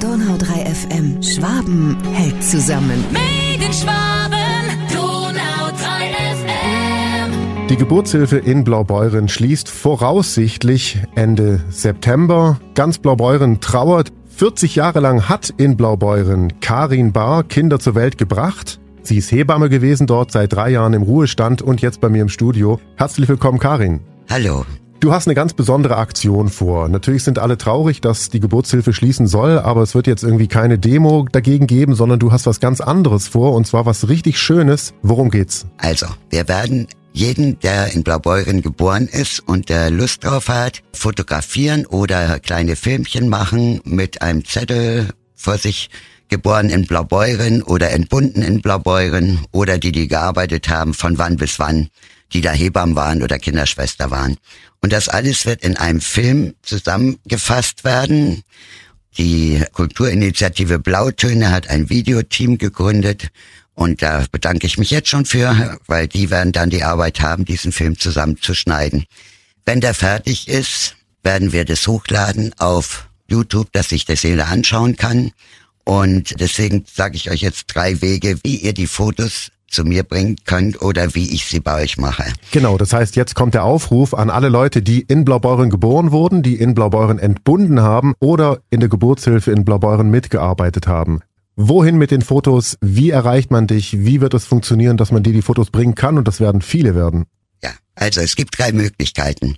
Donau 3 FM. Schwaben hält zusammen. Made in Schwaben, Donau 3 FM. Die Geburtshilfe in Blaubeuren schließt voraussichtlich Ende September. Ganz Blaubeuren trauert. 40 Jahre lang hat in Blaubeuren Karin Bar Kinder zur Welt gebracht. Sie ist Hebamme gewesen dort, seit drei Jahren im Ruhestand und jetzt bei mir im Studio. Herzlich willkommen, Karin. Hallo. Du hast eine ganz besondere Aktion vor. Natürlich sind alle traurig, dass die Geburtshilfe schließen soll, aber es wird jetzt irgendwie keine Demo dagegen geben, sondern du hast was ganz anderes vor und zwar was richtig Schönes. Worum geht's? Also, wir werden jeden, der in Blaubeuren geboren ist und der Lust drauf hat, fotografieren oder kleine Filmchen machen mit einem Zettel vor sich geboren in Blaubeuren oder entbunden in Blaubeuren oder die, die gearbeitet haben, von wann bis wann, die da Hebammen waren oder Kinderschwester waren. Und das alles wird in einem Film zusammengefasst werden. Die Kulturinitiative Blautöne hat ein Videoteam gegründet und da bedanke ich mich jetzt schon für, weil die werden dann die Arbeit haben, diesen Film zusammenzuschneiden. Wenn der fertig ist, werden wir das hochladen auf YouTube, dass sich das jeder anschauen kann. Und deswegen sage ich euch jetzt drei Wege, wie ihr die Fotos zu mir bringen könnt oder wie ich sie bei euch mache. Genau, das heißt, jetzt kommt der Aufruf an alle Leute, die in Blaubeuren geboren wurden, die in Blaubeuren entbunden haben oder in der Geburtshilfe in Blaubeuren mitgearbeitet haben. Wohin mit den Fotos? Wie erreicht man dich? Wie wird es funktionieren, dass man dir die Fotos bringen kann? Und das werden viele werden. Ja, also es gibt drei Möglichkeiten.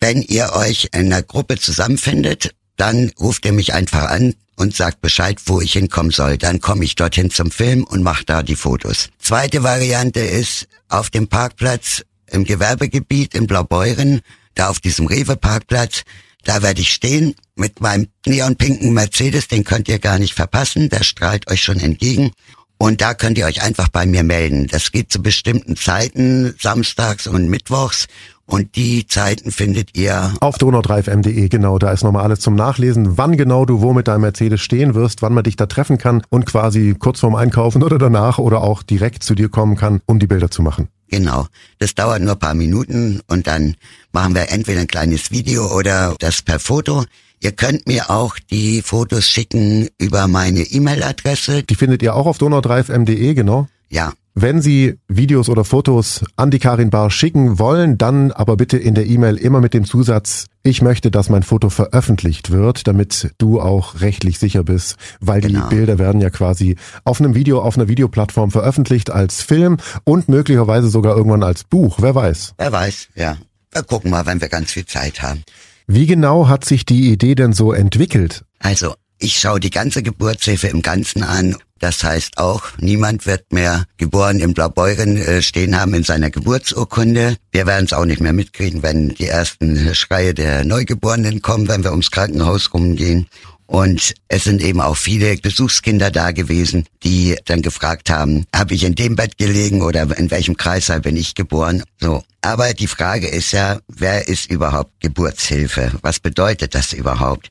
Wenn ihr euch in einer Gruppe zusammenfindet, dann ruft ihr mich einfach an und sagt Bescheid, wo ich hinkommen soll. Dann komme ich dorthin zum Film und mache da die Fotos. Zweite Variante ist auf dem Parkplatz im Gewerbegebiet in Blaubeuren, da auf diesem Rewe-Parkplatz. Da werde ich stehen mit meinem neonpinken Mercedes, den könnt ihr gar nicht verpassen, der strahlt euch schon entgegen. Und da könnt ihr euch einfach bei mir melden. Das geht zu bestimmten Zeiten, samstags und mittwochs. Und die Zeiten findet ihr auf donau3fm.de, genau, da ist nochmal alles zum Nachlesen, wann genau du wo mit deinem Mercedes stehen wirst, wann man dich da treffen kann und quasi kurz vorm Einkaufen oder danach oder auch direkt zu dir kommen kann, um die Bilder zu machen. Genau. Das dauert nur paar Minuten und dann machen wir entweder ein kleines Video oder das per Foto. Ihr könnt mir auch die Fotos schicken über meine E-Mail-Adresse. Die findet ihr auch auf donau3fm.de, genau? Ja, wenn Sie Videos oder Fotos an die Karin Bar schicken wollen, dann aber bitte in der E-Mail immer mit dem Zusatz, ich möchte, dass mein Foto veröffentlicht wird, damit du auch rechtlich sicher bist, weil genau. die Bilder werden ja quasi auf einem Video, auf einer Videoplattform veröffentlicht als Film und möglicherweise sogar irgendwann als Buch, wer weiß. Wer weiß, ja. Wir gucken mal, wenn wir ganz viel Zeit haben. Wie genau hat sich die Idee denn so entwickelt? Also, ich schaue die ganze Geburtshilfe im Ganzen an das heißt auch, niemand wird mehr geboren in Blaubeuren äh, stehen haben in seiner Geburtsurkunde. Wir werden es auch nicht mehr mitkriegen, wenn die ersten Schreie der Neugeborenen kommen, wenn wir ums Krankenhaus rumgehen. Und es sind eben auch viele Besuchskinder da gewesen, die dann gefragt haben, habe ich in dem Bett gelegen oder in welchem Kreißsaal bin ich geboren? So. Aber die Frage ist ja, wer ist überhaupt Geburtshilfe? Was bedeutet das überhaupt?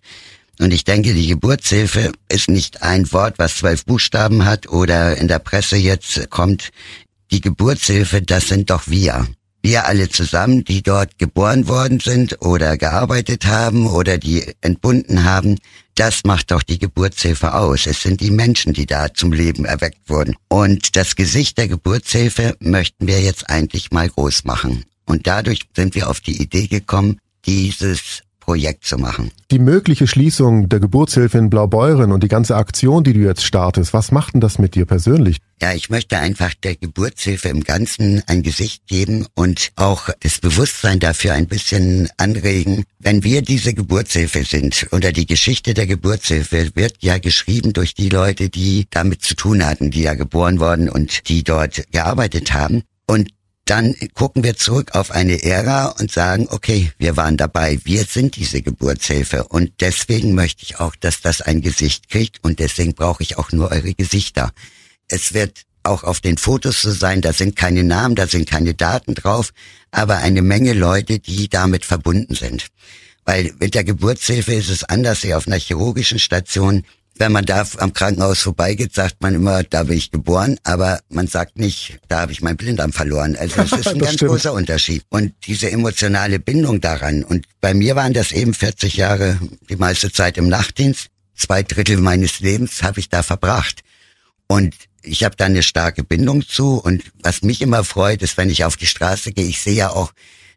Und ich denke, die Geburtshilfe ist nicht ein Wort, was zwölf Buchstaben hat oder in der Presse jetzt kommt. Die Geburtshilfe, das sind doch wir. Wir alle zusammen, die dort geboren worden sind oder gearbeitet haben oder die entbunden haben, das macht doch die Geburtshilfe aus. Es sind die Menschen, die da zum Leben erweckt wurden. Und das Gesicht der Geburtshilfe möchten wir jetzt eigentlich mal groß machen. Und dadurch sind wir auf die Idee gekommen, dieses Projekt zu machen. Die mögliche Schließung der Geburtshilfe in Blaubeuren und die ganze Aktion, die du jetzt startest, was macht denn das mit dir persönlich? Ja, ich möchte einfach der Geburtshilfe im Ganzen ein Gesicht geben und auch das Bewusstsein dafür ein bisschen anregen. Wenn wir diese Geburtshilfe sind oder die Geschichte der Geburtshilfe wird ja geschrieben durch die Leute, die damit zu tun hatten, die ja geboren worden und die dort gearbeitet haben. Und dann gucken wir zurück auf eine Ära und sagen, okay, wir waren dabei, wir sind diese Geburtshilfe und deswegen möchte ich auch, dass das ein Gesicht kriegt und deswegen brauche ich auch nur eure Gesichter. Es wird auch auf den Fotos so sein, da sind keine Namen, da sind keine Daten drauf, aber eine Menge Leute, die damit verbunden sind. Weil mit der Geburtshilfe ist es anders wie auf einer chirurgischen Station wenn man da am Krankenhaus vorbeigeht, sagt man immer, da bin ich geboren, aber man sagt nicht, da habe ich mein Blinddarm verloren. Also es ist ein ganz stimmt. großer Unterschied. Und diese emotionale Bindung daran, und bei mir waren das eben 40 Jahre, die meiste Zeit im Nachtdienst, zwei Drittel meines Lebens habe ich da verbracht. Und ich habe da eine starke Bindung zu. Und was mich immer freut, ist, wenn ich auf die Straße gehe, ich sehe ja auch,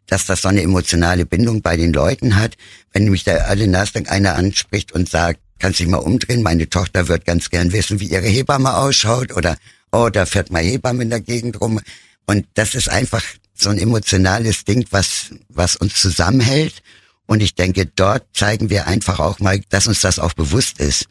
dass das so eine emotionale Bindung bei den Leuten hat. Wenn mich da alle Nasdaq einer anspricht und sagt, kannst dich mal umdrehen, meine Tochter wird ganz gern wissen, wie ihre Hebamme ausschaut oder oh, da fährt mal Hebamme in der Gegend rum. Und das ist einfach so ein emotionales Ding, was, was uns zusammenhält. Und ich denke, dort zeigen wir einfach auch mal, dass uns das auch bewusst ist,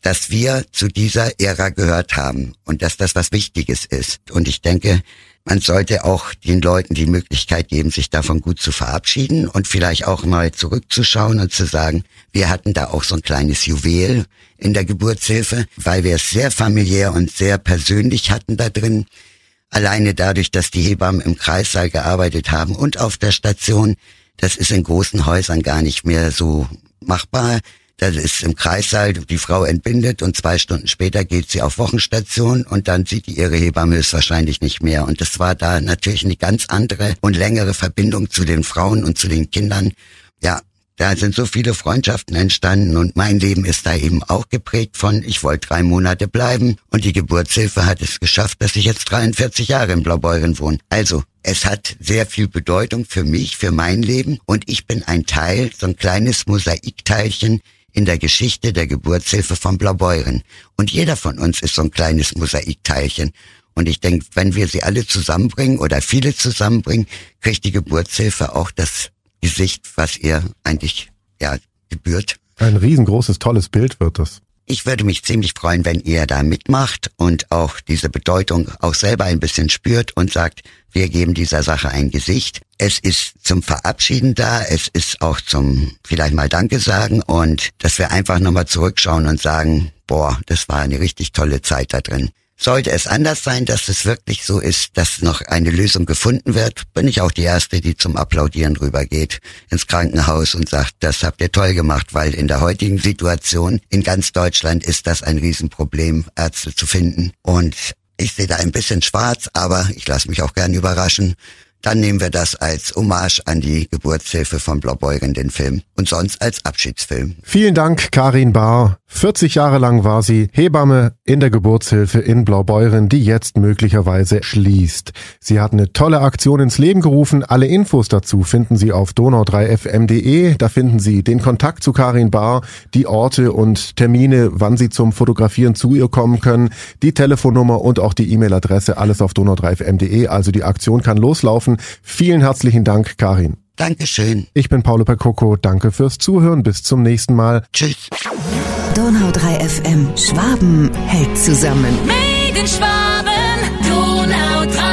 dass wir zu dieser Ära gehört haben und dass das was Wichtiges ist. Und ich denke, man sollte auch den Leuten die Möglichkeit geben, sich davon gut zu verabschieden und vielleicht auch mal zurückzuschauen und zu sagen, wir hatten da auch so ein kleines Juwel in der Geburtshilfe, weil wir es sehr familiär und sehr persönlich hatten da drin. Alleine dadurch, dass die Hebammen im Kreissaal gearbeitet haben und auf der Station, das ist in großen Häusern gar nicht mehr so machbar. Das ist im Kreissaal, die Frau entbindet und zwei Stunden später geht sie auf Wochenstation und dann sieht die ihre Hebamme höchstwahrscheinlich nicht mehr. Und das war da natürlich eine ganz andere und längere Verbindung zu den Frauen und zu den Kindern. Ja, da sind so viele Freundschaften entstanden und mein Leben ist da eben auch geprägt von, ich wollte drei Monate bleiben und die Geburtshilfe hat es geschafft, dass ich jetzt 43 Jahre in Blaubeuren wohne. Also, es hat sehr viel Bedeutung für mich, für mein Leben und ich bin ein Teil, so ein kleines Mosaikteilchen in der Geschichte der Geburtshilfe von Blaubeuren. Und jeder von uns ist so ein kleines Mosaikteilchen. Und ich denke, wenn wir sie alle zusammenbringen oder viele zusammenbringen, kriegt die Geburtshilfe auch das Gesicht, was ihr eigentlich ja gebührt. Ein riesengroßes, tolles Bild wird das. Ich würde mich ziemlich freuen, wenn ihr da mitmacht und auch diese Bedeutung auch selber ein bisschen spürt und sagt, wir geben dieser Sache ein Gesicht. Es ist zum Verabschieden da, es ist auch zum vielleicht mal Danke sagen und dass wir einfach nochmal zurückschauen und sagen, boah, das war eine richtig tolle Zeit da drin. Sollte es anders sein, dass es wirklich so ist, dass noch eine Lösung gefunden wird, bin ich auch die Erste, die zum Applaudieren rübergeht ins Krankenhaus und sagt, das habt ihr toll gemacht, weil in der heutigen Situation in ganz Deutschland ist das ein Riesenproblem, Ärzte zu finden. Und ich sehe da ein bisschen schwarz, aber ich lasse mich auch gern überraschen dann nehmen wir das als Hommage an die Geburtshilfe von Blaubeuren, den Film, und sonst als Abschiedsfilm. Vielen Dank, Karin Bahr. 40 Jahre lang war sie Hebamme in der Geburtshilfe in Blaubeuren, die jetzt möglicherweise schließt. Sie hat eine tolle Aktion ins Leben gerufen. Alle Infos dazu finden Sie auf donau3fm.de. Da finden Sie den Kontakt zu Karin Bahr, die Orte und Termine, wann Sie zum Fotografieren zu ihr kommen können, die Telefonnummer und auch die E-Mail-Adresse, alles auf donau3fm.de. Also die Aktion kann loslaufen laufen. Vielen herzlichen Dank, Karin. Dankeschön. Ich bin Paolo Percoco. Danke fürs Zuhören. Bis zum nächsten Mal. Tschüss. Donau 3 FM. Schwaben hält zusammen. Made in Schwaben, Donau 3